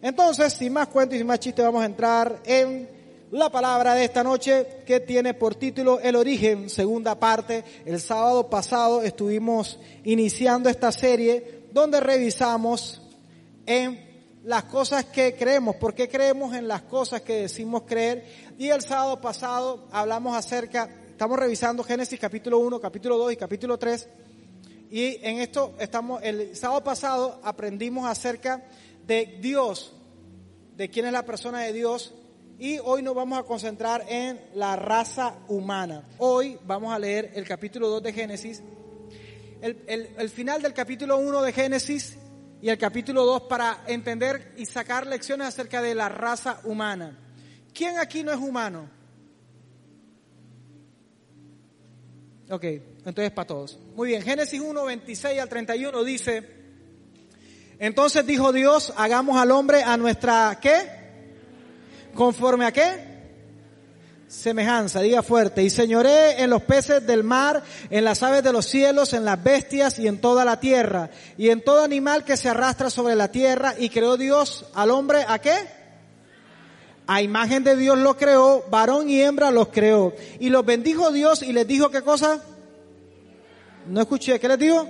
Entonces, sin más cuentos y sin más chistes, vamos a entrar en la palabra de esta noche que tiene por título El origen, segunda parte. El sábado pasado estuvimos iniciando esta serie donde revisamos en las cosas que creemos, por qué creemos en las cosas que decimos creer. Y el sábado pasado hablamos acerca, estamos revisando Génesis capítulo 1, capítulo 2 y capítulo 3. Y en esto estamos, el sábado pasado aprendimos acerca de Dios, de quién es la persona de Dios. Y hoy nos vamos a concentrar en la raza humana. Hoy vamos a leer el capítulo 2 de Génesis. El, final del capítulo 1 de Génesis y el capítulo 2 para entender y sacar lecciones acerca de la raza humana. ¿Quién aquí no es humano? Ok, entonces para todos. Muy bien, Génesis 1, 26 al 31 dice, entonces dijo Dios, hagamos al hombre a nuestra, ¿qué? ¿Conforme a qué? Semejanza, diga fuerte, y señoré en los peces del mar, en las aves de los cielos, en las bestias y en toda la tierra, y en todo animal que se arrastra sobre la tierra, y creó Dios al hombre a qué? A imagen de Dios lo creó, varón y hembra los creó. Y los bendijo Dios y les dijo qué cosa? No escuché, ¿qué les dijo?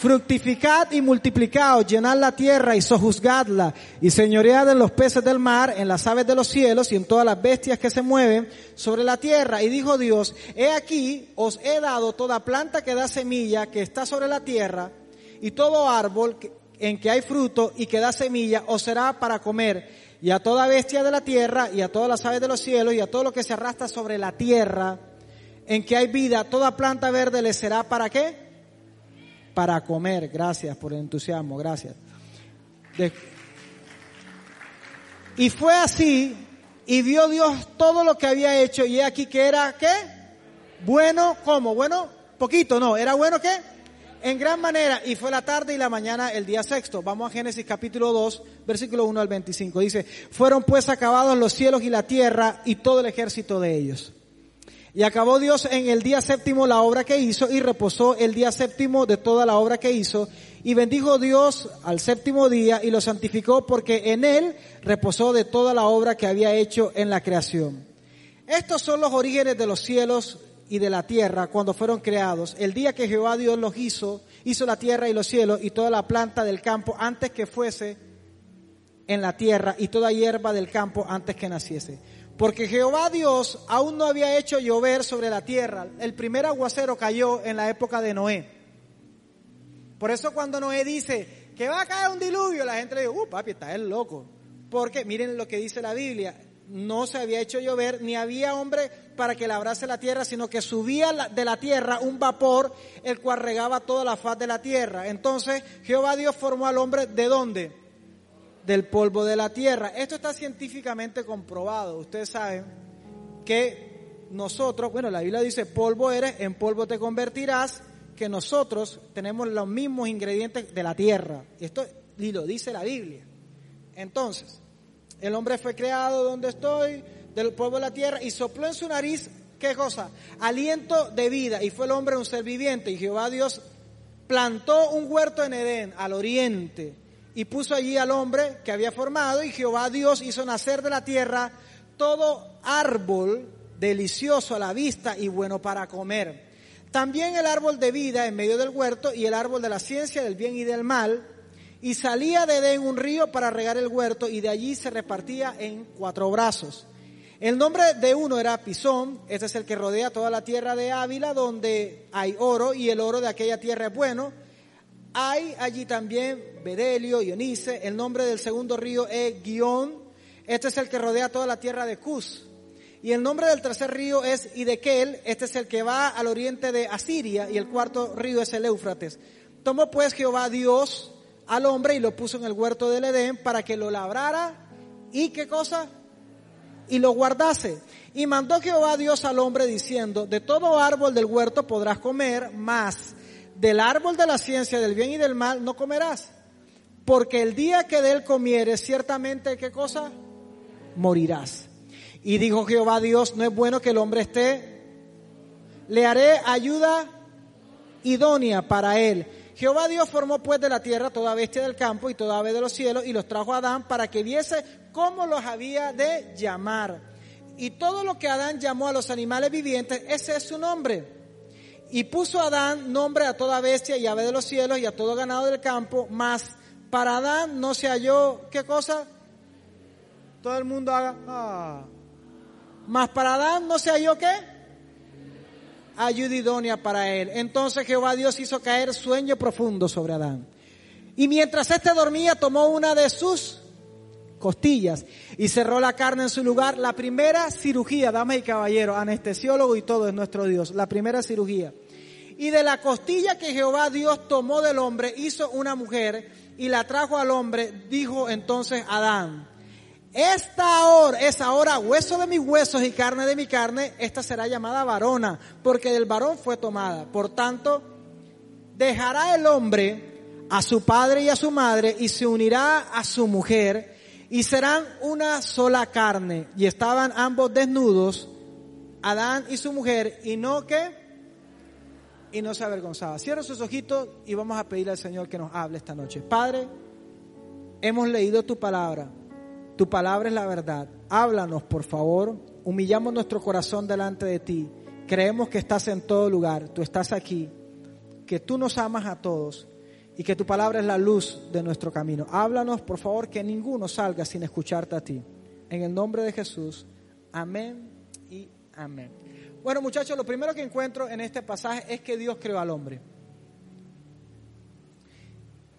Fructificad y multiplicaos, llenad la tierra y sojuzgadla, y señoread en los peces del mar, en las aves de los cielos y en todas las bestias que se mueven sobre la tierra. Y dijo Dios, he aquí, os he dado toda planta que da semilla, que está sobre la tierra, y todo árbol en que hay fruto y que da semilla, os será para comer. Y a toda bestia de la tierra, y a todas las aves de los cielos, y a todo lo que se arrastra sobre la tierra, en que hay vida, toda planta verde le será para qué? Para comer. Gracias por el entusiasmo, gracias. Y fue así, y vio Dios todo lo que había hecho, y aquí que era, ¿qué? Bueno, ¿cómo? Bueno, poquito, no, era bueno, ¿qué? En gran manera, y fue la tarde y la mañana el día sexto. Vamos a Génesis capítulo 2, versículo 1 al 25. Dice, fueron pues acabados los cielos y la tierra y todo el ejército de ellos. Y acabó Dios en el día séptimo la obra que hizo y reposó el día séptimo de toda la obra que hizo. Y bendijo Dios al séptimo día y lo santificó porque en él reposó de toda la obra que había hecho en la creación. Estos son los orígenes de los cielos y de la tierra cuando fueron creados. El día que Jehová Dios los hizo, hizo la tierra y los cielos y toda la planta del campo antes que fuese en la tierra y toda hierba del campo antes que naciese. Porque Jehová Dios aún no había hecho llover sobre la tierra. El primer aguacero cayó en la época de Noé. Por eso cuando Noé dice que va a caer un diluvio, la gente le dice, uh, papi, está el loco. Porque miren lo que dice la Biblia. No se había hecho llover, ni había hombre para que labrase la tierra, sino que subía de la tierra un vapor, el cual regaba toda la faz de la tierra. Entonces Jehová Dios formó al hombre de dónde? Del polvo de la tierra. Esto está científicamente comprobado. Ustedes saben que nosotros, bueno, la Biblia dice, polvo eres, en polvo te convertirás, que nosotros tenemos los mismos ingredientes de la tierra. Esto y lo dice la Biblia. Entonces, el hombre fue creado donde estoy, del polvo de la tierra, y sopló en su nariz, ¿qué cosa? Aliento de vida, y fue el hombre un ser viviente, y Jehová Dios plantó un huerto en Edén, al oriente, y puso allí al hombre que había formado y Jehová Dios hizo nacer de la tierra todo árbol delicioso a la vista y bueno para comer. También el árbol de vida en medio del huerto y el árbol de la ciencia del bien y del mal. Y salía de Edén un río para regar el huerto y de allí se repartía en cuatro brazos. El nombre de uno era Pisón, este es el que rodea toda la tierra de Ávila donde hay oro y el oro de aquella tierra es bueno hay allí también Bedelio, Ionice, el nombre del segundo río es Guión, este es el que rodea toda la tierra de Cus. Y el nombre del tercer río es Idequel, este es el que va al oriente de Asiria, y el cuarto río es el Éufrates. Tomó pues Jehová Dios al hombre y lo puso en el huerto del Edén para que lo labrara y qué cosa? Y lo guardase. Y mandó Jehová Dios al hombre diciendo, de todo árbol del huerto podrás comer, mas del árbol de la ciencia del bien y del mal no comerás. Porque el día que de él comieres, ciertamente, ¿qué cosa? Morirás. Y dijo Jehová Dios, no es bueno que el hombre esté, le haré ayuda idónea para él. Jehová Dios formó pues de la tierra toda bestia del campo y toda ave de los cielos y los trajo a Adán para que viese cómo los había de llamar. Y todo lo que Adán llamó a los animales vivientes, ese es su nombre. Y puso Adán nombre a toda bestia y ave de los cielos y a todo ganado del campo, mas para Adán no se halló, ¿qué cosa? Todo el mundo haga, ah. Mas para Adán no se halló, ¿qué? Ayuda idónea para él. Entonces Jehová Dios hizo caer sueño profundo sobre Adán. Y mientras éste dormía, tomó una de sus costillas y cerró la carne en su lugar. La primera cirugía, damas y caballeros, anestesiólogo y todo es nuestro Dios. La primera cirugía. Y de la costilla que Jehová Dios tomó del hombre, hizo una mujer y la trajo al hombre, dijo entonces Adán, esta ahora es ahora hueso de mis huesos y carne de mi carne, esta será llamada varona, porque del varón fue tomada. Por tanto, dejará el hombre a su padre y a su madre y se unirá a su mujer y serán una sola carne. Y estaban ambos desnudos, Adán y su mujer, y no que y no se avergonzaba. Cierra sus ojitos y vamos a pedirle al Señor que nos hable esta noche. Padre, hemos leído tu palabra. Tu palabra es la verdad. Háblanos, por favor. Humillamos nuestro corazón delante de ti. Creemos que estás en todo lugar. Tú estás aquí. Que tú nos amas a todos y que tu palabra es la luz de nuestro camino. Háblanos, por favor, que ninguno salga sin escucharte a ti. En el nombre de Jesús. Amén y amén. Bueno, muchachos, lo primero que encuentro en este pasaje es que Dios creó al hombre.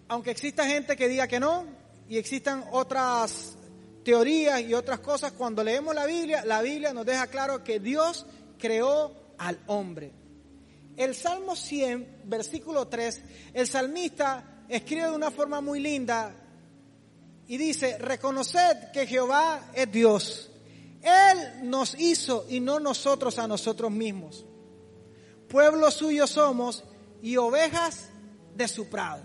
Aunque exista gente que diga que no, y existan otras teorías y otras cosas, cuando leemos la Biblia, la Biblia nos deja claro que Dios creó al hombre. El Salmo 100, versículo 3, el salmista escribe de una forma muy linda y dice, reconoced que Jehová es Dios él nos hizo y no nosotros a nosotros mismos. Pueblo suyo somos y ovejas de su prado.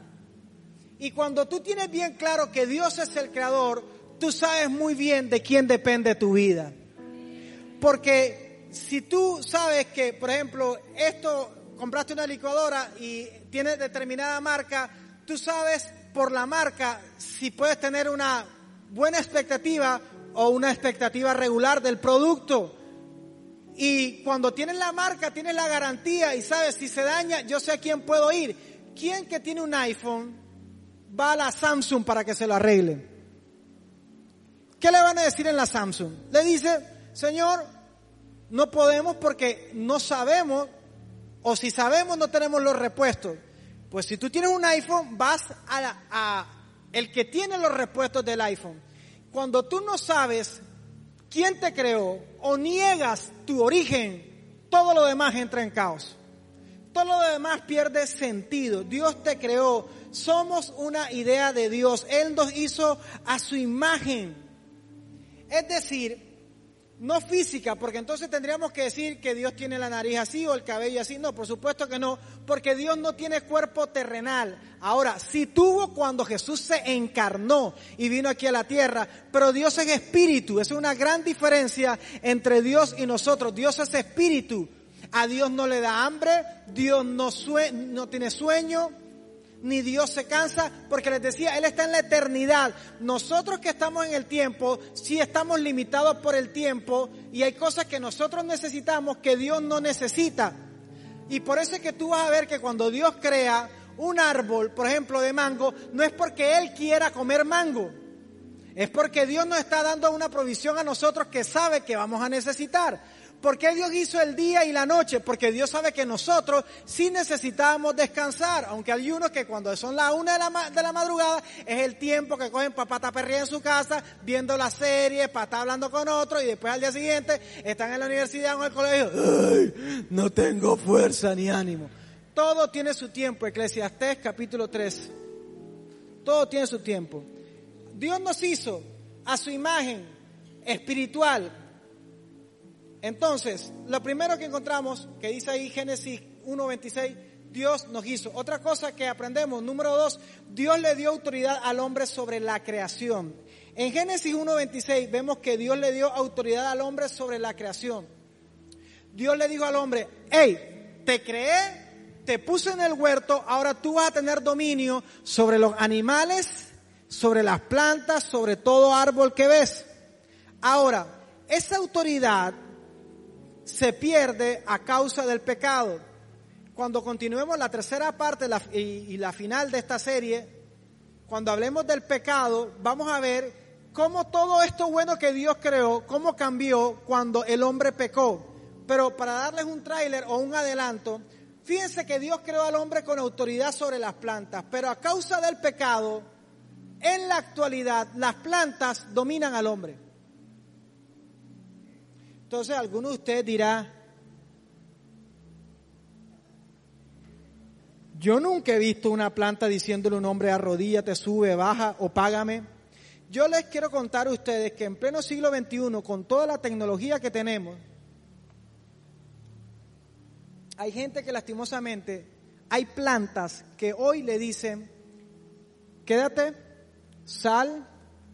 Y cuando tú tienes bien claro que Dios es el creador, tú sabes muy bien de quién depende tu vida. Porque si tú sabes que, por ejemplo, esto, compraste una licuadora y tiene determinada marca, tú sabes por la marca si puedes tener una buena expectativa o una expectativa regular del producto. Y cuando tienes la marca, tienes la garantía y sabes si se daña, yo sé a quién puedo ir. ¿Quién que tiene un iPhone va a la Samsung para que se lo arregle? ¿Qué le van a decir en la Samsung? Le dice, Señor, no podemos porque no sabemos, o si sabemos no tenemos los repuestos. Pues si tú tienes un iPhone, vas a, a el que tiene los repuestos del iPhone. Cuando tú no sabes quién te creó o niegas tu origen, todo lo demás entra en caos. Todo lo demás pierde sentido. Dios te creó. Somos una idea de Dios. Él nos hizo a su imagen. Es decir, no física, porque entonces tendríamos que decir que Dios tiene la nariz así o el cabello así. No, por supuesto que no, porque Dios no tiene cuerpo terrenal. Ahora, sí tuvo cuando Jesús se encarnó y vino aquí a la tierra, pero Dios es espíritu. Es una gran diferencia entre Dios y nosotros. Dios es espíritu. A Dios no le da hambre, Dios no, no tiene sueño, ni Dios se cansa, porque les decía, Él está en la eternidad. Nosotros que estamos en el tiempo, sí estamos limitados por el tiempo y hay cosas que nosotros necesitamos que Dios no necesita. Y por eso es que tú vas a ver que cuando Dios crea un árbol, por ejemplo, de mango, no es porque Él quiera comer mango. Es porque Dios nos está dando una provisión a nosotros que sabe que vamos a necesitar. ¿Por qué Dios hizo el día y la noche? Porque Dios sabe que nosotros sí necesitamos descansar, aunque hay unos que cuando son las una de la, de la madrugada es el tiempo que cogen para pata perrilla en su casa, viendo la serie, para estar hablando con otro y después al día siguiente están en la universidad o en el colegio. ¡Ay! No tengo fuerza ni ánimo. Todo tiene su tiempo. Eclesiastés capítulo 3. todo tiene su tiempo. Dios nos hizo a su imagen espiritual. Entonces, lo primero que encontramos, que dice ahí Génesis 1.26, Dios nos hizo. Otra cosa que aprendemos, número dos, Dios le dio autoridad al hombre sobre la creación. En Génesis 1.26 vemos que Dios le dio autoridad al hombre sobre la creación. Dios le dijo al hombre, hey, te creé, te puse en el huerto, ahora tú vas a tener dominio sobre los animales, sobre las plantas, sobre todo árbol que ves. Ahora, esa autoridad se pierde a causa del pecado cuando continuemos la tercera parte y, la final de esta serie, cuando hablemos del pecado, vamos a ver cómo todo esto bueno que Dios creó, cómo cambió cuando el hombre pecó. Pero para darles un tráiler o un adelanto, fíjense que Dios creó al hombre con autoridad sobre las plantas, pero a causa del pecado, en la actualidad las plantas dominan al hombre. Entonces alguno de ustedes dirá, Yo nunca he visto una planta diciéndole a un hombre arrodíllate, sube, baja o págame. Yo les quiero contar a ustedes que en pleno siglo XXI, con toda la tecnología que tenemos, hay gente que lastimosamente, hay plantas que hoy le dicen, quédate, sal,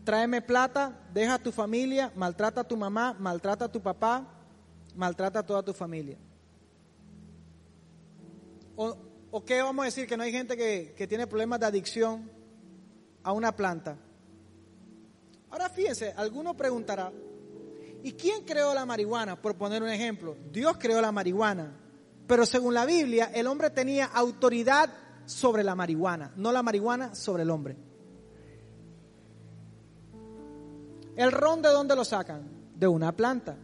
tráeme plata, deja a tu familia, maltrata a tu mamá, maltrata a tu papá, maltrata a toda tu familia. O, ¿O qué vamos a decir? Que no hay gente que, tiene problemas de adicción a una planta. Ahora fíjense, alguno preguntará, ¿y quién creó la marihuana? Por poner un ejemplo, Dios creó la marihuana, pero según la Biblia, el hombre tenía autoridad sobre la marihuana, no la marihuana sobre el hombre. ¿El ron de dónde lo sacan? De una planta.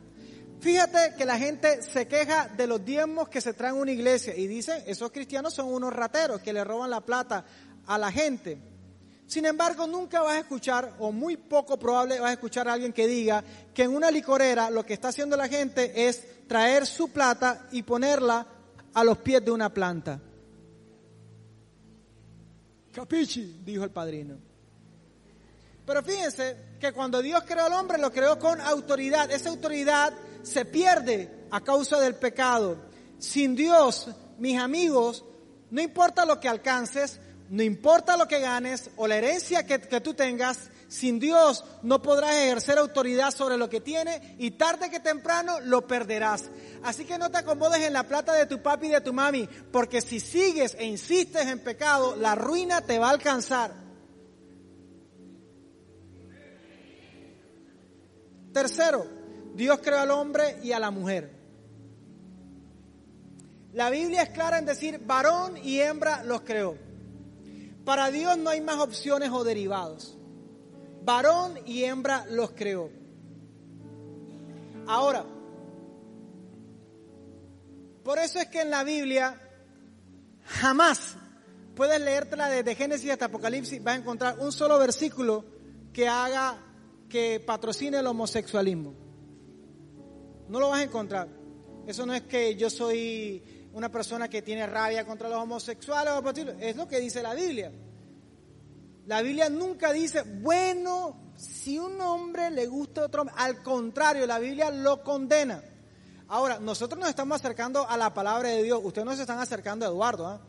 Fíjate que la gente se queja de los diezmos que se traen a una iglesia y dicen, esos cristianos son unos rateros que le roban la plata a la gente. Sin embargo, nunca vas a escuchar, o muy poco probable vas a escuchar a alguien que diga que en una licorera lo que está haciendo la gente es traer su plata y ponerla a los pies de una planta. Capichi, dijo el padrino. Pero fíjense que cuando Dios creó al hombre, lo creó con autoridad. Esa autoridad se pierde a causa del pecado. Sin Dios, mis amigos, no importa lo que alcances, no importa lo que ganes o la herencia que, tú tengas, sin Dios no podrás ejercer autoridad sobre lo que tienes y tarde que temprano lo perderás. Así que no te acomodes en la plata de tu papi y de tu mami, porque si sigues e insistes en pecado, la ruina te va a alcanzar. Tercero, Dios creó al hombre y a la mujer. La Biblia es clara en decir varón y hembra los creó. Para Dios no hay más opciones o derivados. Varón y hembra los creó. Ahora, por eso es que en la Biblia jamás puedes leértela desde Génesis hasta Apocalipsis, vas a encontrar un solo versículo que haga que patrocine el homosexualismo. No lo vas a encontrar. Eso no es que yo soy una persona que tiene rabia contra los homosexuales es lo que dice la Biblia. La Biblia nunca dice, bueno, si un hombre le gusta a otro hombre, al contrario, la Biblia lo condena. Ahora, nosotros nos estamos acercando a la palabra de Dios, ustedes no se están acercando a Eduardo, ¿ah?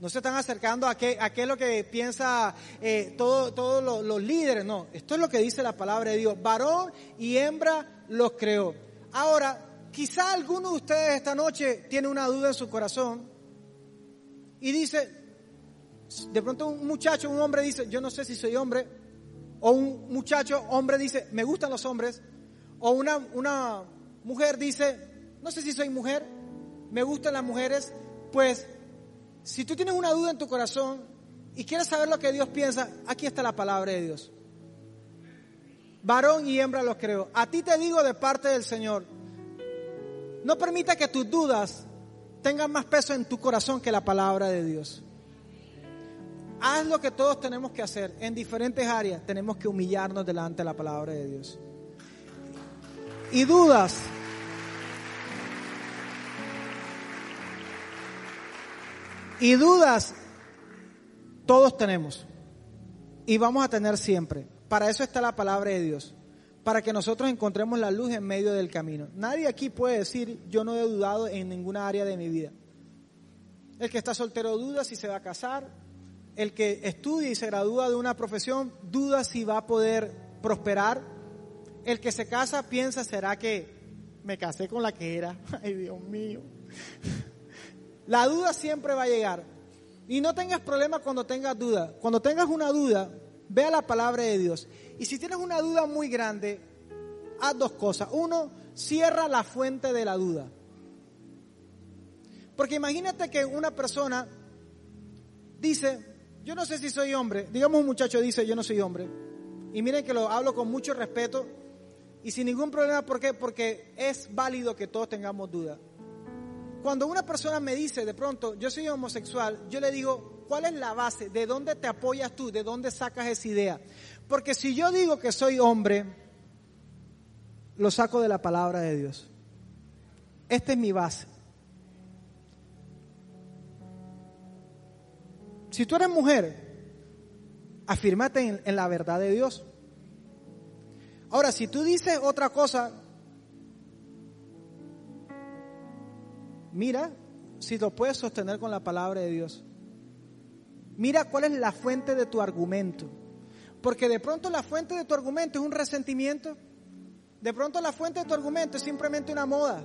No se están acercando a qué, a qué es lo que piensa eh, todos los líderes, no, esto es lo que dice la palabra de Dios, varón y hembra los creó. Ahora, quizá alguno de ustedes esta noche tiene una duda en su corazón y dice, de pronto un muchacho, un hombre dice, yo no sé si soy hombre, o un muchacho, hombre dice, me gustan los hombres, o una, una mujer dice, no sé si soy mujer, me gustan las mujeres, pues si tú tienes una duda en tu corazón y quieres saber lo que Dios piensa, aquí está la palabra de Dios varón y hembra los creo. A ti te digo de parte del Señor, no permita que tus dudas tengan más peso en tu corazón que la palabra de Dios. Haz lo que todos tenemos que hacer en diferentes áreas. Tenemos que humillarnos delante de la palabra de Dios. Y dudas. Y dudas todos tenemos. y vamos a tener siempre. Para eso está la palabra de Dios, para que nosotros encontremos la luz en medio del camino. Nadie aquí puede decir, yo no he dudado en ninguna área de mi vida. El que está soltero duda si se va a casar, el que estudia y se gradúa de una profesión duda si va a poder prosperar, el que se casa piensa, ¿será que me casé con la que era? Ay, Dios mío. La duda siempre va a llegar. Y no tengas problemas cuando tengas duda. Cuando tengas una duda, vea la palabra de Dios. Y si tienes una duda muy grande, haz dos cosas. Uno, cierra la fuente de la duda. Porque imagínate que una persona dice, yo no sé si soy hombre. Digamos un muchacho dice, yo no soy hombre. Y miren que lo hablo con mucho respeto y sin ningún problema. ¿Por qué? Porque es válido que todos tengamos dudas. Cuando una persona me dice de pronto, yo soy homosexual, yo le digo, ¿cuál es la base? ¿De dónde te apoyas tú? ¿De dónde sacas esa idea? Porque si yo digo que soy hombre, lo saco de la palabra de Dios. Esta es mi base. Si tú eres mujer, afírmate en, en, la verdad de Dios. Ahora, si tú dices otra cosa, Mira si lo puedes sostener con la palabra de Dios. Mira cuál es la fuente de tu argumento. Porque de pronto la fuente de tu argumento es un resentimiento. De pronto la fuente de tu argumento es simplemente una moda.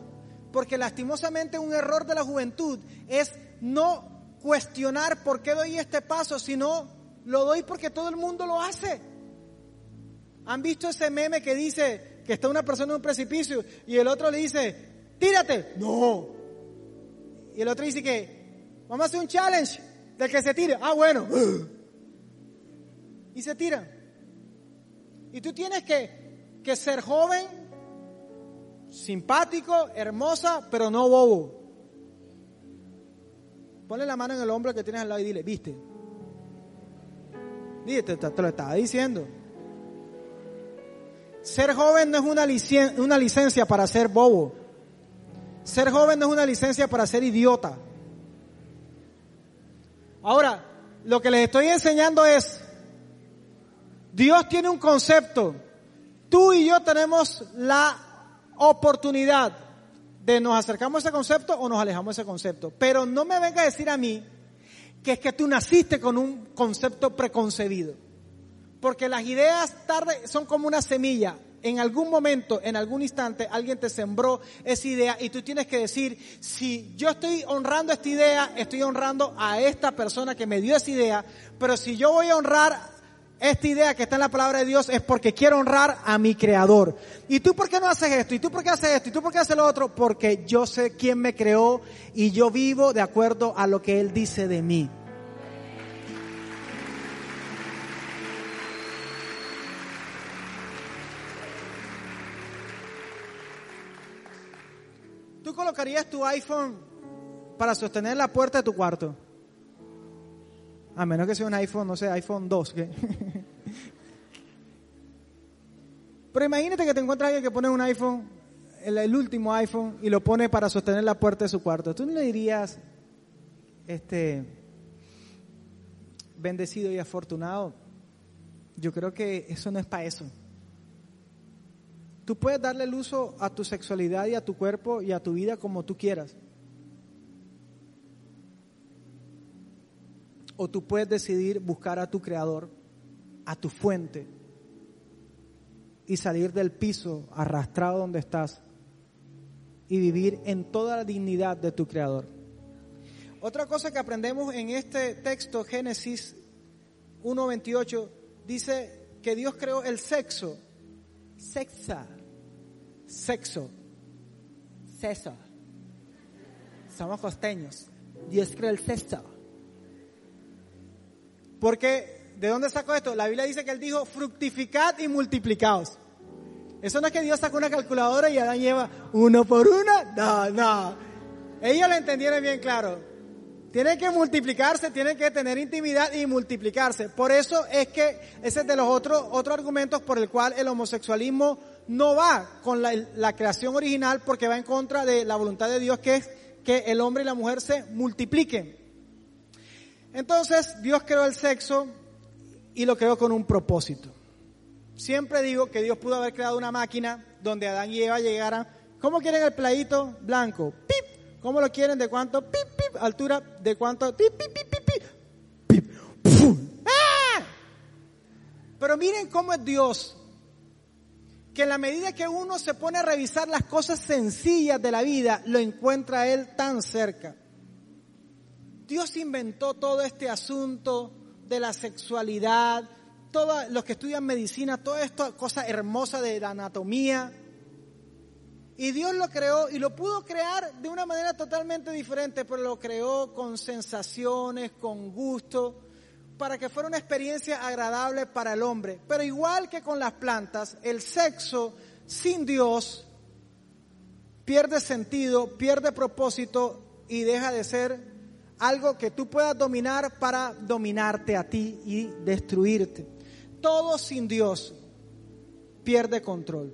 Porque lastimosamente un error de la juventud es no cuestionar por qué doy este paso, sino lo doy porque todo el mundo lo hace. ¿Han visto ese meme que dice que está una persona en un precipicio y el otro le dice, tírate? No, y el otro dice que vamos a hacer un challenge del que se tire. Ah, bueno. Y se tira. Y tú tienes que, que ser joven, simpático, hermosa, pero no bobo. Ponle la mano en el hombro que tienes al lado y dile, viste. Dile, te, te lo estaba diciendo. Ser joven no es una, una licencia para ser bobo. Ser joven no es una licencia para ser idiota. Ahora, lo que les estoy enseñando es, Dios tiene un concepto. Tú y yo tenemos la oportunidad de nos acercamos a ese concepto o nos alejamos de ese concepto. Pero no me venga a decir a mí que es que tú naciste con un concepto preconcebido. Porque las ideas son como una semilla en algún momento, en algún instante, alguien te sembró esa idea y tú tienes que decir, si yo estoy honrando esta idea, estoy honrando a esta persona que me dio esa idea, pero si yo voy a honrar esta idea que está en la palabra de Dios es porque quiero honrar a mi creador. ¿Y tú por qué no haces esto? ¿Y tú por qué haces esto? ¿Y tú por qué haces lo otro? Porque yo sé quién me creó y yo vivo de acuerdo a lo que Él dice de mí. ¿Tú colocarías tu iPhone para sostener la puerta de tu cuarto? A menos que sea un iPhone, no sé, iPhone 2. Pero imagínate que te encuentras alguien que pone un iPhone, el, el, último iPhone, y lo pone para sostener la puerta de su cuarto. ¿Tú no le dirías, este, bendecido y afortunado? Yo creo que eso no es para eso. Tú puedes darle el uso a tu sexualidad y a tu cuerpo y a tu vida como tú quieras. O tú puedes decidir buscar a tu creador, a tu fuente, y salir del piso arrastrado donde estás y vivir en toda la dignidad de tu creador. Otra cosa que aprendemos en este texto, Génesis 1.28, dice que Dios creó el sexo sexa, sexo, sexo. Somos costeños. Dios creó el sexo. Porque, ¿de dónde sacó esto? La Biblia dice que Él dijo, fructificad y multiplicaos. Eso no es que Dios sacó una calculadora y Adán lleva uno por uno. No, no. Ellos lo entendieron bien claro. Tienen que multiplicarse, tienen que tener intimidad y multiplicarse. Por eso es que ese es de los otros otros argumentos por el cual el homosexualismo no va con la, creación original porque va en contra de la voluntad de Dios que es que el hombre y la mujer se multipliquen. Entonces Dios creó el sexo y lo creó con un propósito. Siempre digo que Dios pudo haber creado una máquina donde Adán y Eva llegaran. ¿Cómo quieren el playito? Blanco. ¡Pip! ¿Cómo lo quieren? ¿De cuánto? ¡Pip, pip! ¿Altura? ¿De cuánto? ¡Pip, pip, pip, pip, pip! ¡Pip! ¡Ah! Pero miren cómo es Dios. Que en la medida que uno se pone a revisar las cosas sencillas de la vida, lo encuentra Él tan cerca. Dios inventó todo este asunto de la sexualidad, todos los que estudian medicina, toda esta cosa hermosa de la anatomía. Y Dios lo creó y lo pudo crear de una manera totalmente diferente, pero lo creó con sensaciones, con gusto, para que fuera una experiencia agradable para el hombre. Pero igual que con las plantas, el sexo sin Dios pierde sentido, pierde propósito y deja de ser algo que tú puedas dominar para dominarte a ti y destruirte. Todo sin Dios pierde control.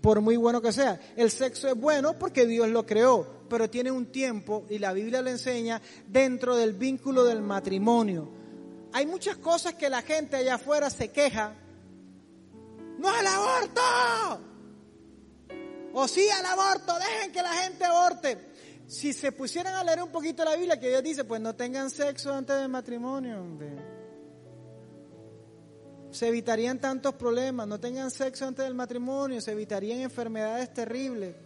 Por muy bueno que sea. El sexo es bueno porque Dios lo creó, pero tiene un tiempo, y la Biblia lo enseña, dentro del vínculo del matrimonio. Hay muchas cosas que la gente allá afuera se queja. No al aborto. O sí al aborto, dejen que la gente aborte si se pusieran a leer un poquito la Biblia, que Dios dice, pues no tengan sexo antes del matrimonio. Se evitarían tantos problemas, no tengan sexo antes del matrimonio, se evitarían enfermedades terribles.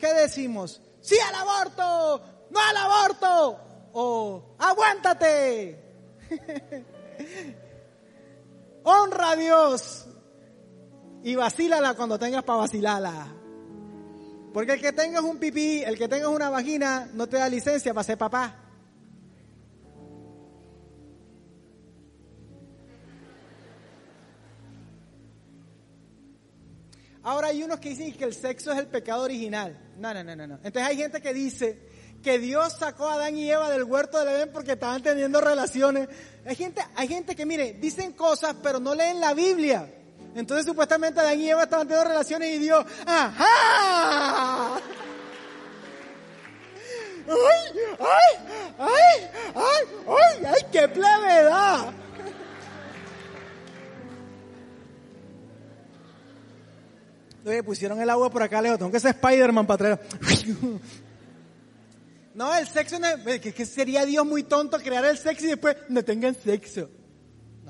¿Qué decimos? Sí al aborto, no al aborto, o aguántate. Honra a Dios y vacílala cuando tengas para vacilarla. Porque el que tengas un pipí, el que tengas una vagina, no te da licencia para ser papá. Ahora hay unos que dicen que el sexo es el pecado original. No, no, no, no. Entonces hay gente que dice que Dios sacó a Adán y Eva del huerto del Edén porque estaban teniendo relaciones. Hay gente, hay gente que, mire, dicen cosas pero no leen la Biblia. Entonces supuestamente Adán y Eva estaban teniendo relaciones y Dios, ¡ajá! ¡Ay, ay, ay, ay, ay, ay, qué plevedad! Oye, pusieron el agua por acá, Leo, tengo que ser Spider-Man para atrás. No, el sexo no es, que sería Dios muy tonto crear el sexo y después no tengan sexo.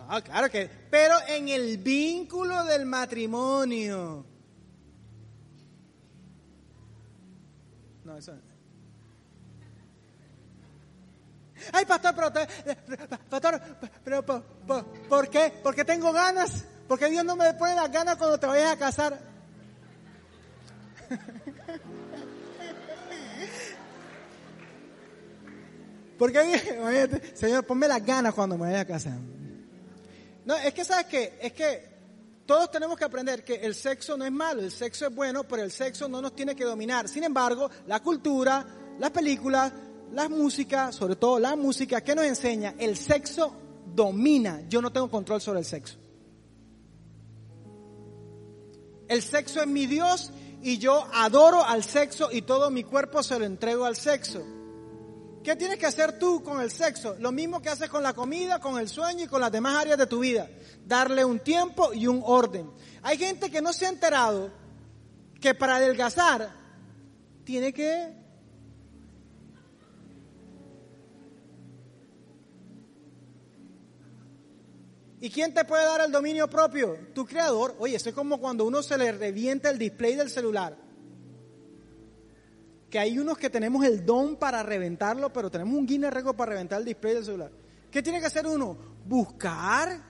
Ah, claro que, pero en el vínculo del matrimonio. No, eso Ay, pastor, pero, pastor, pero, ¿por, qué? Porque tengo ganas. Porque Dios no me pone las ganas cuando te vayas a casar. Porque, Señor, ponme las ganas cuando me vaya a casar. No, es que sabes que, es que todos tenemos que aprender que el sexo no es malo, el sexo es bueno, pero el sexo no nos tiene que dominar. Sin embargo, la cultura, las películas, la música, sobre todo la música, ¿qué nos enseña? El sexo domina. Yo no tengo control sobre el sexo. El sexo es mi Dios y yo adoro al sexo y todo mi cuerpo se lo entrego al sexo. ¿Qué tienes que hacer tú con el sexo? Lo mismo que haces con la comida, con el sueño y con las demás áreas de tu vida. Darle un tiempo y un orden. Hay gente que no se ha enterado que para adelgazar tiene que... ¿Y quién te puede dar el dominio propio? Tu creador. Oye, eso es como cuando uno se le revienta el display del celular que hay unos que tenemos el don para reventarlo, pero tenemos un Record para reventar el display del celular. ¿Qué tiene que hacer uno? Buscar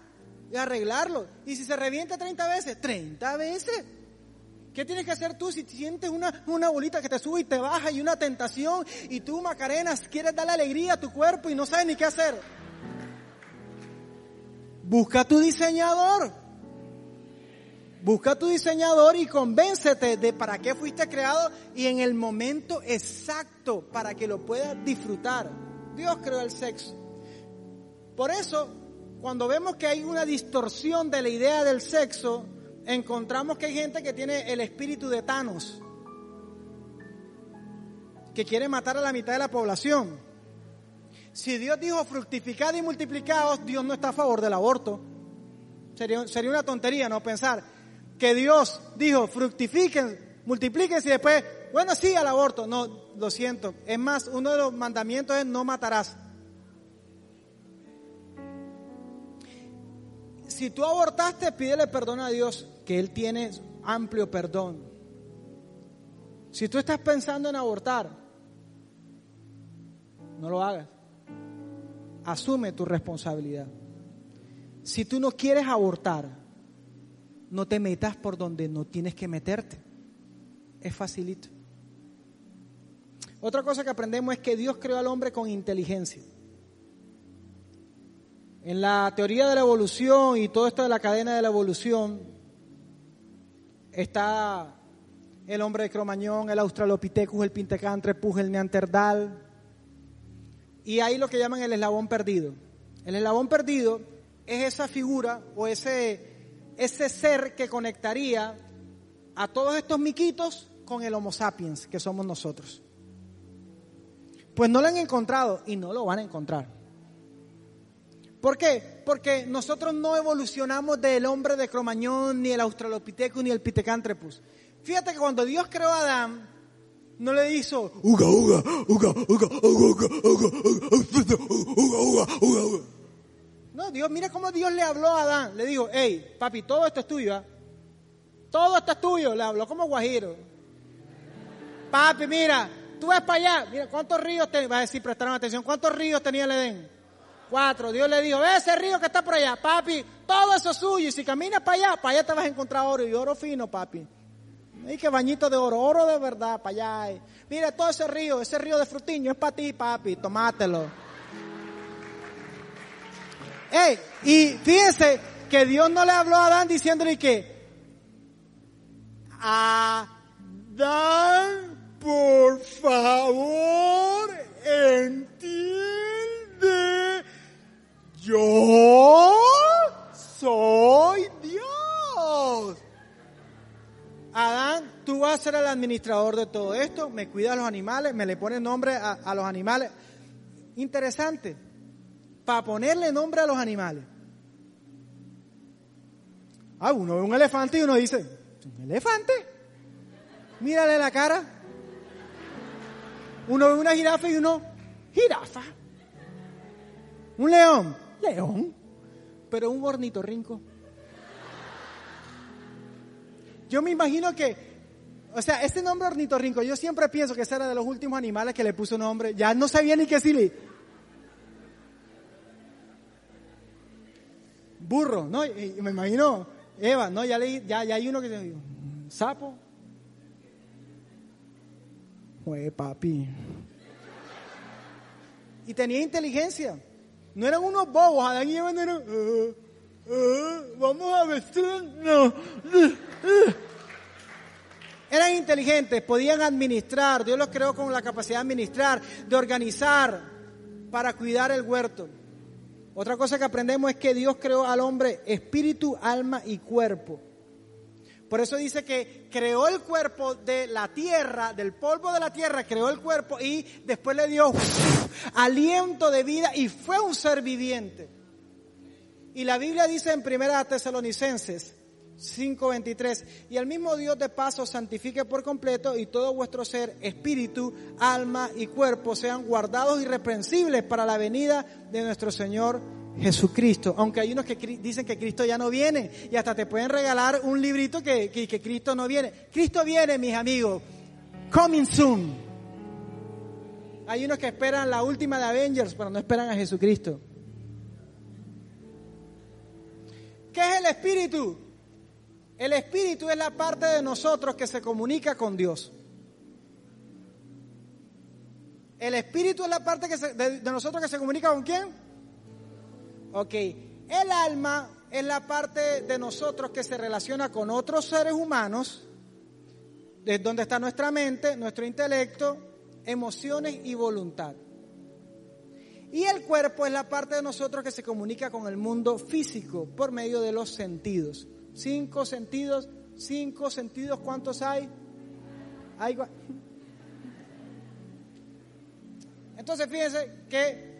y arreglarlo. Y si se revienta 30 veces, 30 veces. ¿Qué tienes que hacer tú si sientes una, una bolita que te sube y te baja y una tentación y tú, Macarenas, quieres darle alegría a tu cuerpo y no sabes ni qué hacer? Busca tu diseñador. Busca tu diseñador y convéncete de para qué fuiste creado y en el momento exacto para que lo puedas disfrutar. Dios creó el sexo. Por eso, cuando vemos que hay una distorsión de la idea del sexo, encontramos que hay gente que tiene el espíritu de Thanos, que quiere matar a la mitad de la población. Si Dios dijo fructificad y multiplicaos, Dios no está a favor del aborto. Sería, sería una tontería no pensar que Dios dijo fructifiquen, multiplíquense y después, bueno, sí al aborto. No, lo siento. Es más, uno de los mandamientos es no matarás. Si tú abortaste, pídele perdón a Dios, que Él tiene amplio perdón. Si tú estás pensando en abortar, no lo hagas. Asume tu responsabilidad. Si tú no quieres abortar, no te metas por donde no tienes que meterte. Es facilito. Otra cosa que aprendemos es que Dios creó al hombre con inteligencia. En la teoría de la evolución y todo esto de la cadena de la evolución está el hombre de Cromañón, el Australopithecus, el Pintecantrepus, el Neandertal. Y hay lo que llaman el eslabón perdido. El eslabón perdido es esa figura o ese, ese ser que conectaría a todos estos miquitos con el Homo sapiens que somos nosotros. Pues no lo han encontrado y no lo van a encontrar. ¿Por qué? Porque nosotros no evolucionamos del hombre de Cromañón, ni el Australopithecus, ni el Pithecanthropus. Fíjate que cuando Dios creó a Adán, no le hizo uga uga uga uga uga uga uga uga No, Dios, mira cómo Dios le habló a Adán. Le dijo, hey, papi, todo esto es tuyo. ¿eh? Todo esto es tuyo. Le habló como guajiro. Papi, mira, tú ves para allá. Mira, ¿cuántos ríos tenía? Va a decir, prestaron atención. ¿Cuántos ríos tenía el Edén? Cuatro. Dios le dijo, ve ese río que está por allá, papi, todo eso es suyo. Y si caminas para allá, para allá te vas a encontrar oro y oro fino, papi. Y que bañito de oro, oro de verdad, para allá. Mira todo ese río, ese río de frutiño es para ti, papi, tomátelo. Ey, y fíjense que Dios no le habló a Adán diciéndole que Adán, por favor, entiende, yo soy Dios. Adán, tú vas a ser el administrador de todo esto, me cuidas los animales, me le pones nombre a, los animales. Interesante, para ponerle nombre a los animales. Ah, uno ve un elefante y uno dice, ¿un elefante? Mírale la cara. Uno ve una jirafa y uno, jirafa. Un león, león. Pero un ornitorrinco. Yo me imagino que, o sea, este nombre ornitorrinco, yo siempre pienso que ese era de los últimos animales que le puso nombre. Ya no sabía ni qué decirle. Burro, ¿no? Me imagino, Eva, ¿no? Ya, leí, ya, hay uno que dijo, sapo. Jue, papi. Y tenía inteligencia. No eran unos bobos, Adán y Eva no eran, "Ah, ah, vamos a vestirnos. Eran inteligentes, podían administrar, Dios los creó con la capacidad de administrar, de organizar para cuidar el huerto. Otra cosa que aprendemos es que Dios creó al hombre espíritu, alma y cuerpo. Por eso dice que creó el cuerpo de la tierra, del polvo de la tierra, creó el cuerpo y después le dio aliento de vida y fue un ser viviente. Y la Biblia dice en Primera Tesalonicenses 5:23, y el mismo Dios de paso santifique por completo y todo vuestro ser, espíritu, alma y cuerpo sean guardados irreprensibles para la venida de nuestro Señor Jesucristo. Aunque hay unos que dicen que Cristo ya no viene y hasta te pueden regalar un librito que, que, que Cristo no viene. Cristo viene, mis amigos. Coming soon. Hay unos que esperan la última de Avengers, pero no esperan a Jesucristo. ¿Qué es el espíritu? El espíritu es la parte de nosotros que se comunica con Dios. El espíritu es la parte que de, nosotros que se comunica con quién? Ok. El alma es la parte de nosotros que se relaciona con otros seres humanos, de donde está nuestra mente, nuestro intelecto, emociones y voluntad. Y el cuerpo es la parte de nosotros que se comunica con el mundo físico por medio de los sentidos. Cinco sentidos, cinco sentidos, ¿cuántos hay? Hay Entonces fíjense que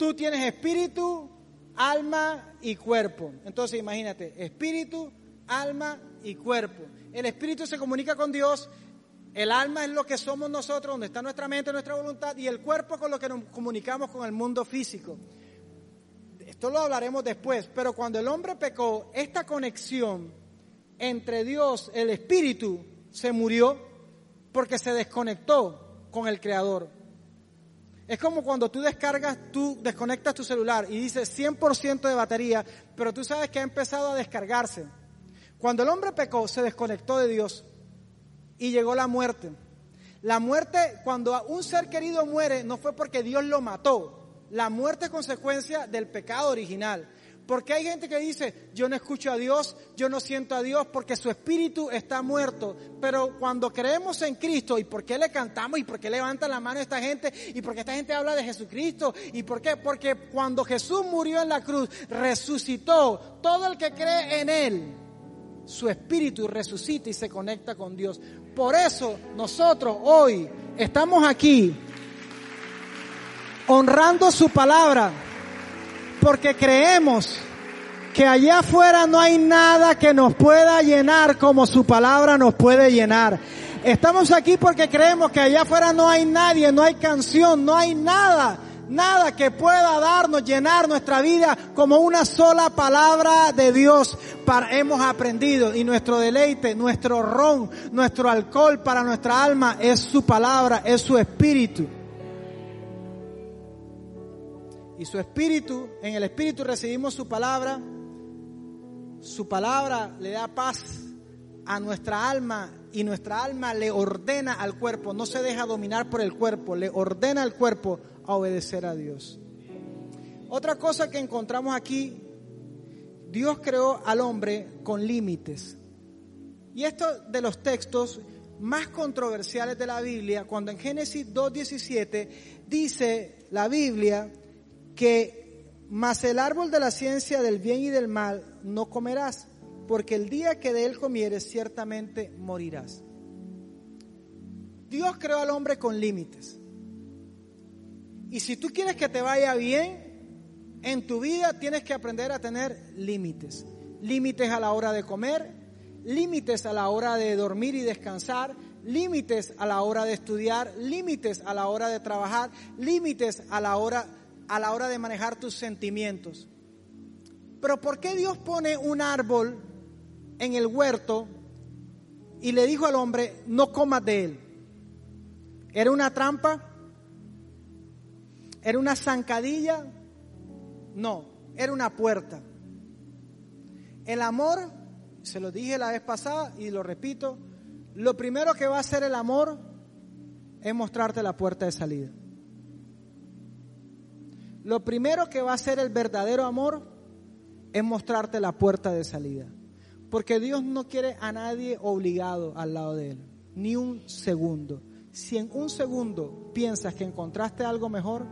Tú tienes espíritu, alma y cuerpo. Entonces imagínate, espíritu, alma y cuerpo. El espíritu se comunica con Dios, el alma es lo que somos nosotros, donde está nuestra mente, nuestra voluntad, y el cuerpo con lo que nos comunicamos con el mundo físico. Esto lo hablaremos después, pero cuando el hombre pecó, esta conexión entre Dios, el espíritu, se murió porque se desconectó con el Creador. Es como cuando tú descargas, tú desconectas tu celular y dices 100% de batería, pero tú sabes que ha empezado a descargarse. Cuando el hombre pecó, se desconectó de Dios y llegó la muerte. La muerte, cuando un ser querido muere, no fue porque Dios lo mató. La muerte es consecuencia del pecado original. Porque hay gente que dice, yo no escucho a Dios, yo no siento a Dios porque su espíritu está muerto. Pero cuando creemos en Cristo, ¿y por qué le cantamos? ¿Y por qué levanta la mano esta gente? ¿Y por qué esta gente habla de Jesucristo? ¿Y por qué? Porque cuando Jesús murió en la cruz, resucitó. Todo el que cree en Él, su espíritu resucita y se conecta con Dios. Por eso nosotros hoy estamos aquí honrando su palabra porque creemos que allá afuera no hay nada que nos pueda llenar como su palabra nos puede llenar. Estamos aquí porque creemos que allá afuera no hay nadie, no hay canción, no hay nada, nada que pueda darnos, llenar nuestra vida como una sola palabra de Dios. Para, hemos aprendido y nuestro deleite, nuestro ron, nuestro alcohol para nuestra alma es su palabra, es su espíritu y su espíritu, en el espíritu recibimos su palabra, su palabra le da paz a nuestra alma y nuestra alma le ordena al cuerpo, no se deja dominar por el cuerpo, le ordena al cuerpo a obedecer a Dios. Otra cosa que encontramos aquí, Dios creó al hombre con límites. Y esto de los textos más controversiales de la Biblia, cuando en Génesis 2.17 dice la Biblia que más el árbol de la ciencia del bien y del mal no comerás, porque el día que de él comieres ciertamente morirás. Dios creó al hombre con límites. Y si tú quieres que te vaya bien en tu vida, tienes que aprender a tener límites. Límites a la hora de comer, límites a la hora de dormir y descansar, límites a la hora de estudiar, límites a la hora de trabajar, límites a la hora a la hora de manejar tus sentimientos. Pero ¿por qué Dios pone un árbol en el huerto y le dijo al hombre, no comas de él? ¿Era una trampa? ¿Era una zancadilla? No, era una puerta. El amor, se lo dije la vez pasada y lo repito, lo primero que va a hacer el amor es mostrarte la puerta de salida. Lo primero que va a hacer el verdadero amor es mostrarte la puerta de salida. Porque Dios no quiere a nadie obligado al lado de Él, ni un segundo. Si en un segundo piensas que encontraste algo mejor,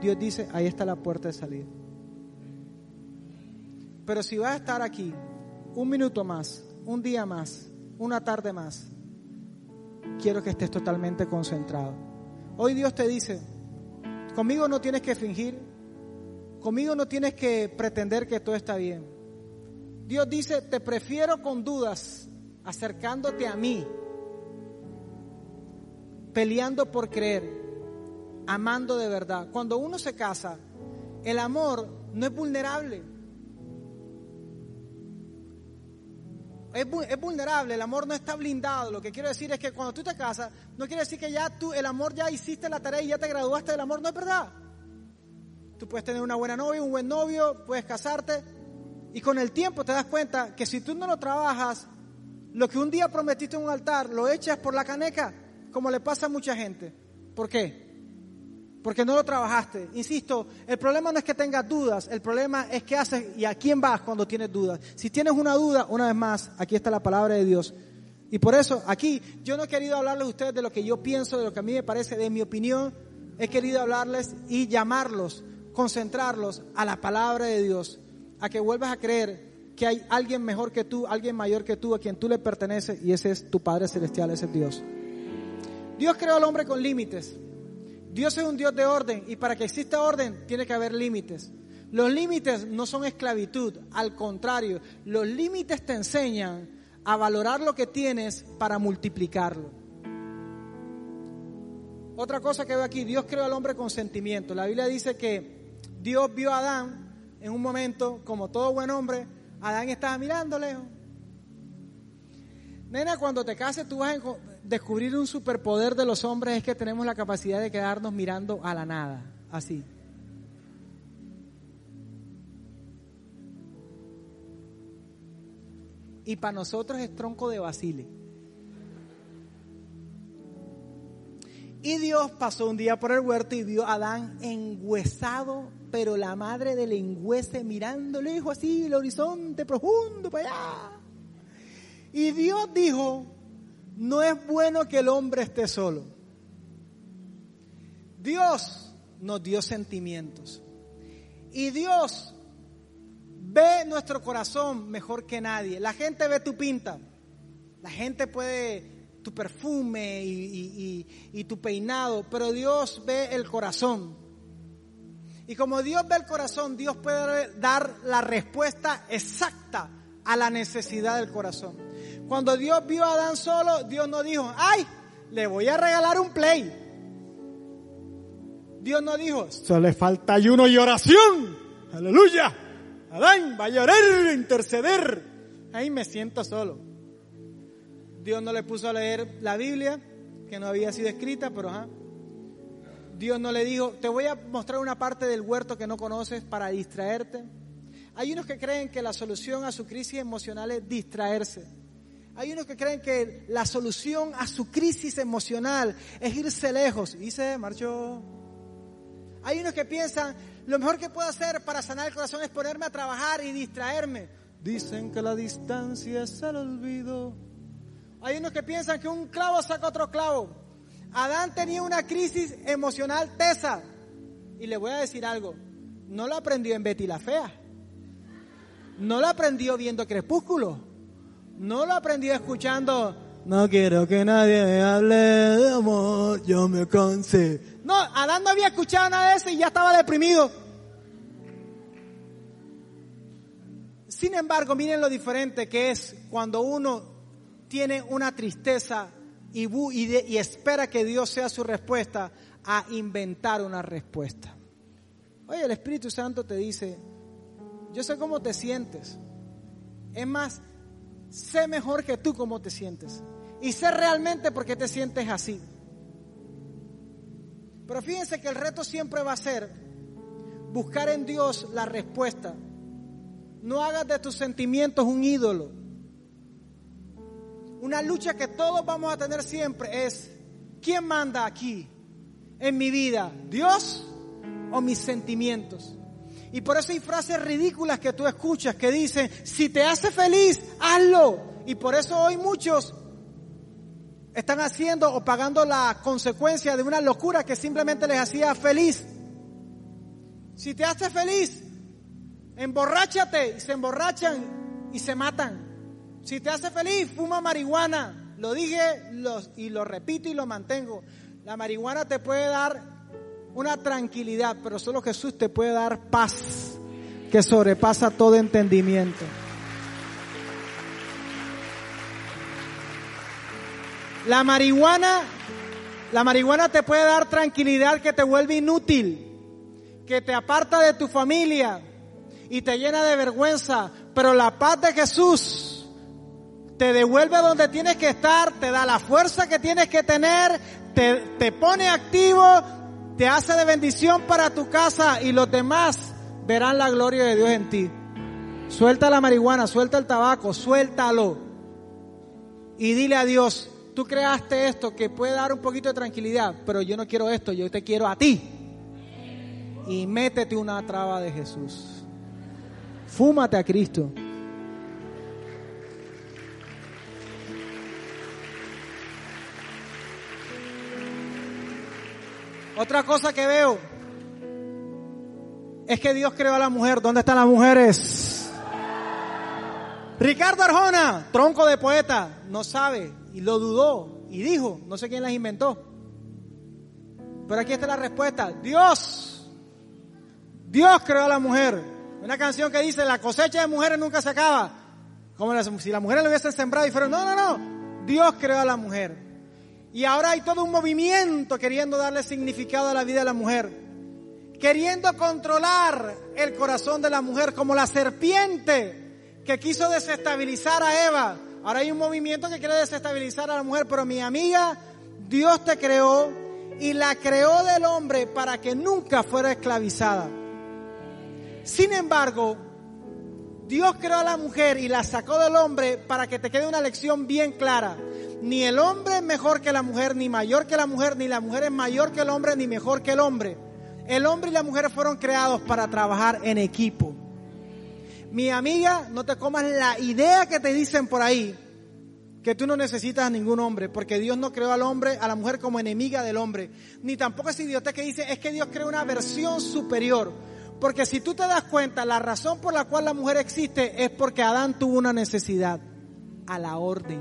Dios dice, ahí está la puerta de salida. Pero si vas a estar aquí un minuto más, un día más, una tarde más, quiero que estés totalmente concentrado. Hoy Dios te dice, Conmigo no tienes que fingir. Conmigo no tienes que pretender que todo está bien. Dios dice, te prefiero con dudas, acercándote a mí, peleando por creer, amando de verdad. Cuando uno se casa, el amor no es vulnerable. Es, vulnerable, el amor no está blindado. Lo que quiero decir es que cuando tú te casas, no quiere decir que ya tú, el amor ya hiciste la tarea y ya te graduaste del amor, no es verdad. Tú puedes tener una buena novia, un buen novio, puedes casarte y con el tiempo te das cuenta que si tú no lo trabajas, lo que un día prometiste en un altar lo echas por la caneca, como le pasa a mucha gente. ¿Por qué? Porque no lo trabajaste. Insisto, el problema no es que tengas dudas, el problema es qué haces y a quién vas cuando tienes dudas. Si tienes una duda, una vez más, aquí está la palabra de Dios. Y por eso aquí yo no he querido hablarles a ustedes de lo que yo pienso, de lo que a mí me parece, de mi opinión. He querido hablarles y llamarlos, concentrarlos a la palabra de Dios, a que vuelvas a creer que hay alguien mejor que tú, alguien mayor que tú, a quien tú le perteneces y ese es tu Padre Celestial, ese es Dios. Dios creó al hombre con límites. Dios es un Dios de orden y para que exista orden tiene que haber límites. Los límites no son esclavitud, al contrario, los límites te enseñan a valorar lo que tienes para multiplicarlo. Otra cosa que veo aquí, Dios creó al hombre con sentimiento. La Biblia dice que Dios vio a Adán en un momento, como todo buen hombre, Adán estaba mirando lejos. Nena, cuando te cases tú vas a descubrir un superpoder de los hombres, es que tenemos la capacidad de quedarnos mirando a la nada, así. Y para nosotros es tronco de basile. Y Dios pasó un día por el huerto y vio a Adán engüesado, pero la madre del engüese mirando lejos así, el horizonte profundo para allá. Y Dios dijo, no es bueno que el hombre esté solo. Dios nos dio sentimientos. Y Dios ve nuestro corazón mejor que nadie. La gente ve tu pinta. La gente puede tu perfume y, tu peinado, pero Dios ve el corazón. Y como Dios ve el corazón, Dios puede dar la respuesta exacta a la necesidad del corazón. Cuando Dios vio a Adán solo, Dios no dijo, ay, le voy a regalar un play. Dios no dijo, solo le falta ayuno y oración. Aleluya. Adán, va a llorar, interceder. Ahí me siento solo. Dios no le puso a leer la Biblia, que no había sido escrita, pero ajá. Dios no le dijo, te voy a mostrar una parte del huerto que no conoces para distraerte. Hay unos que creen que la solución a su crisis emocional es distraerse. Hay unos que creen que la solución a su crisis emocional es irse lejos y se marchó. Hay unos que piensan, lo mejor que puedo hacer para sanar el corazón es ponerme a trabajar y distraerme. Dicen que la distancia es el olvido. Hay unos que piensan que un clavo saca otro clavo. Adán tenía una crisis emocional tesa. Y le voy a decir algo, no lo aprendió en Betty la Fea. No lo aprendió viendo Crepúsculo. No lo aprendió escuchando, no quiero que nadie me hable de amor, yo me cansé. No, Adán no había escuchado nada de eso y ya estaba deprimido. Sin embargo, miren lo diferente que es cuando uno tiene una tristeza y, y, espera que Dios sea su respuesta a inventar una respuesta. Oye, el Espíritu Santo te dice, yo sé cómo te sientes. Es más, sé mejor que tú cómo te sientes. Y sé realmente por qué te sientes así. Pero fíjense que el reto siempre va a ser buscar en Dios la respuesta. No hagas de tus sentimientos un ídolo. Una lucha que todos vamos a tener siempre es, ¿quién manda aquí en mi vida? ¿Dios o mis sentimientos? Y por eso hay frases ridículas que tú escuchas que dicen, si te hace feliz, hazlo. Y por eso hoy muchos están haciendo o pagando la consecuencia de una locura que simplemente les hacía feliz. Si te hace feliz, emborráchate y se emborrachan y se matan. Si te hace feliz, fuma marihuana. Lo dije y lo repito y lo mantengo. La marihuana te puede dar una tranquilidad, pero solo Jesús te puede dar paz que sobrepasa todo entendimiento. La marihuana, la marihuana te puede dar tranquilidad que te vuelve inútil, que te aparta de tu familia y te llena de vergüenza, pero la paz de Jesús te devuelve donde tienes que estar, te da la fuerza que tienes que tener, te, te pone activo, te hace de bendición para tu casa y los demás verán la gloria de Dios en ti. Suelta la marihuana, suelta el tabaco, suéltalo. Y dile a Dios, tú creaste esto que puede dar un poquito de tranquilidad, pero yo no quiero esto, yo te quiero a ti. Y métete una traba de Jesús. Fúmate a Cristo. Otra cosa que veo es que Dios creó a la mujer. ¿Dónde están las mujeres? Ricardo Arjona, tronco de poeta, no sabe y lo dudó y dijo, no sé quién las inventó. Pero aquí está la respuesta. Dios. Dios creó a la mujer. Una canción que dice, la cosecha de mujeres nunca se acaba. Como si las mujeres lo hubiesen sembrado y fueron, no, no, no. Dios creó a la mujer. Y ahora hay todo un movimiento queriendo darle significado a la vida de la mujer. Queriendo controlar el corazón de la mujer como la serpiente que quiso desestabilizar a Eva. Ahora hay un movimiento que quiere desestabilizar a la mujer, pero mi amiga, Dios te creó y la creó del hombre para que nunca fuera esclavizada. Sin embargo, Dios creó a la mujer y la sacó del hombre para que te quede una lección bien clara. Ni el hombre es mejor que la mujer, ni mayor que la mujer, ni la mujer es mayor que el hombre, ni mejor que el hombre. El hombre y la mujer fueron creados para trabajar en equipo. Mi amiga, no te comas la idea que te dicen por ahí, que tú no necesitas a ningún hombre, porque Dios no creó al hombre, a la mujer como enemiga del hombre. Ni tampoco es idiota que dice, es que Dios creó una versión superior. Porque si tú te das cuenta, la razón por la cual la mujer existe es porque Adán tuvo una necesidad a la orden.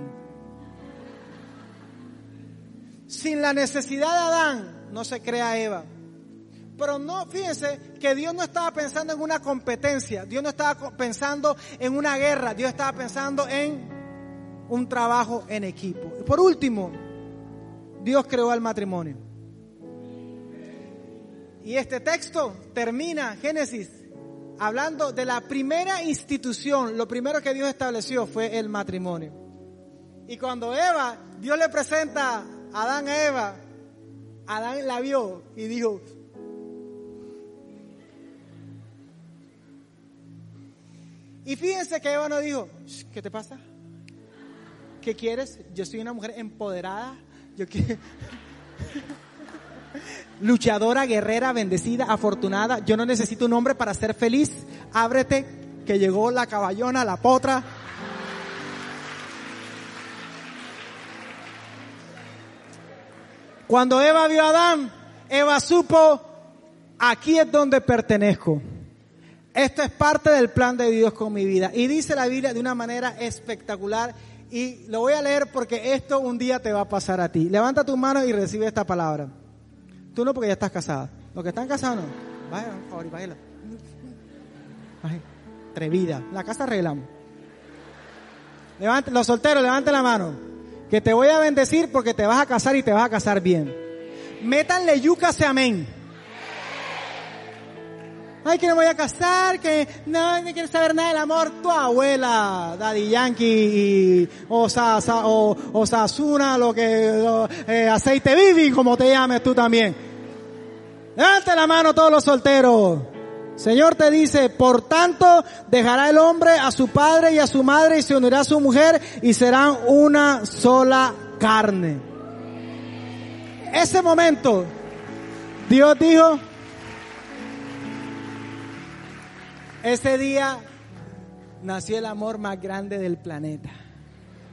Sin la necesidad de Adán no se crea Eva. Pero no, fíjense que Dios no estaba pensando en una competencia, Dios no estaba pensando en una guerra, Dios estaba pensando en un trabajo en equipo. Por último, Dios creó el matrimonio. Y este texto termina, Génesis, hablando de la primera institución, lo primero que Dios estableció fue el matrimonio. Y cuando Eva, Dios le presenta a Adán a Eva, Adán la vio y dijo, y fíjense que Eva no dijo, ¿qué te pasa? ¿Qué quieres? Yo soy una mujer empoderada. Yo quiero... Luchadora, guerrera, bendecida, afortunada. Yo no necesito un hombre para ser feliz. Ábrete, que llegó la caballona, la potra. Cuando Eva vio a Adán, Eva supo, aquí es donde pertenezco. Esto es parte del plan de Dios con mi vida. Y dice la Biblia de una manera espectacular y lo voy a leer porque esto un día te va a pasar a ti. Levanta tu mano y recibe esta palabra. Tú no porque ya estás casada. Los que están casados no. Vaya, por favor, bájala. Atrevida. La casa arreglamos. Levante, los solteros, levante la mano. Que te voy a bendecir porque te vas a casar y te vas a casar bien. Métanle yuca, amén ay, que no voy a casar, que no, no quiere saber nada del amor, tu abuela, Daddy Yankee, y, o, sa, o, o Sasuna, lo que, eh, aceite Vivi, como te llames tú también. Levante la mano todos los solteros. Señor te dice, por tanto, dejará el hombre a su padre y a su madre y se unirá a su mujer y serán una sola carne. Ese momento, Dios dijo, Ese día nació el amor más grande del planeta.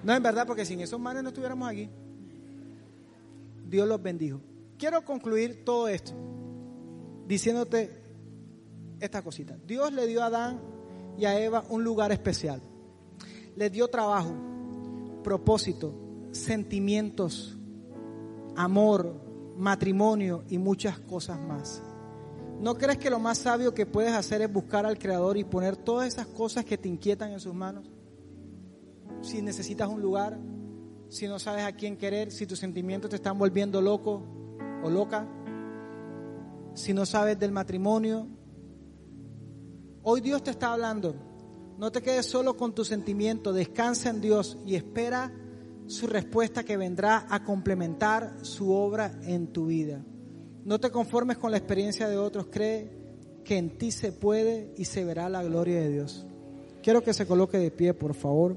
No, en verdad, porque sin esos manes no estuviéramos aquí. Dios los bendijo. Quiero concluir todo esto diciéndote esta cosita. Dios le dio a Adán y a Eva un lugar especial. Les dio trabajo, propósito, sentimientos, amor, matrimonio y muchas cosas más. ¿No crees que lo más sabio que puedes hacer es buscar al Creador y poner todas esas cosas que te inquietan en sus manos? Si necesitas un lugar, si no sabes a quién querer, si tus sentimientos te están volviendo loco o loca, si no sabes del matrimonio. Hoy Dios te está hablando. No te quedes solo con tu sentimiento, descansa en Dios y espera su respuesta que vendrá a complementar su obra en tu vida. No te conformes con la experiencia de otros, cree que en ti se puede y se verá la gloria de Dios. Quiero que se coloque de pie, por favor.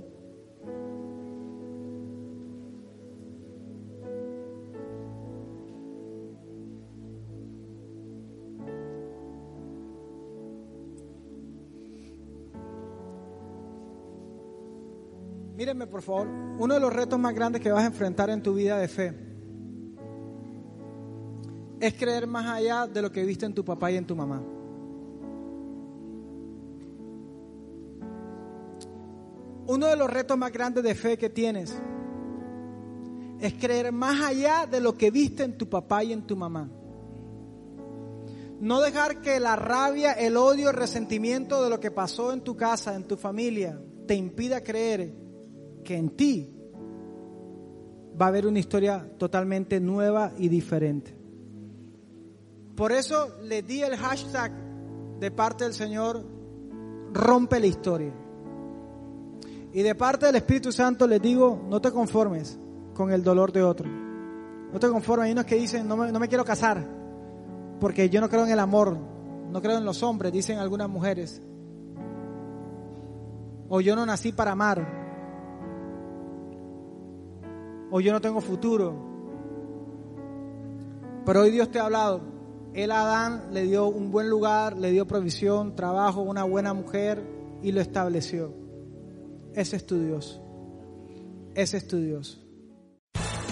Mírenme, por favor, uno de los retos más grandes que vas a enfrentar en tu vida de fe es creer más allá de lo que viste en tu papá y en tu mamá. Uno de los retos más grandes de fe que tienes es creer más allá de lo que viste en tu papá y en tu mamá. No dejar que la rabia, el odio, el resentimiento de lo que pasó en tu casa, en tu familia, te impida creer que en ti va a haber una historia totalmente nueva y diferente. Por eso le di el hashtag de parte del Señor, rompe la historia. Y de parte del Espíritu Santo les digo, no te conformes con el dolor de otro. No te conformes. Hay unos que dicen, no me, no me quiero casar porque yo no creo en el amor, no creo en los hombres, dicen algunas mujeres. O yo no nací para amar. O yo no tengo futuro. Pero hoy Dios te ha hablado. Él a Adán le dio un buen lugar, le dio provisión, trabajo, una buena mujer y lo estableció. Ese es tu Dios. Ese es tu Dios.